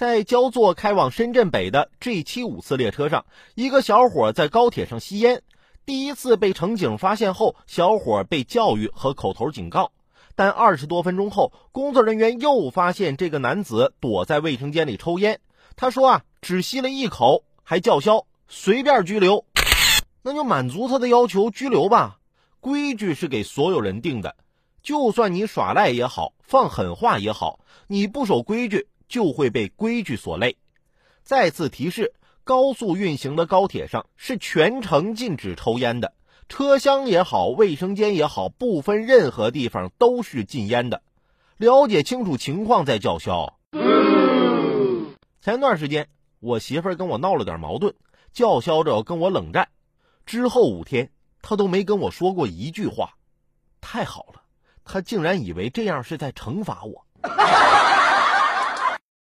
在焦作开往深圳北的 G 七五次列车上，一个小伙在高铁上吸烟。第一次被乘警发现后，小伙被教育和口头警告。但二十多分钟后，工作人员又发现这个男子躲在卫生间里抽烟。他说啊，只吸了一口，还叫嚣，随便拘留。那就满足他的要求，拘留吧。规矩是给所有人定的，就算你耍赖也好，放狠话也好，你不守规矩就会被规矩所累。再次提示：高速运行的高铁上是全程禁止抽烟的，车厢也好，卫生间也好，不分任何地方都是禁烟的。了解清楚情况再叫嚣。前段时间，我媳妇儿跟我闹了点矛盾，叫嚣着要跟我冷战。之后五天，她都没跟我说过一句话。太好了，她竟然以为这样是在惩罚我。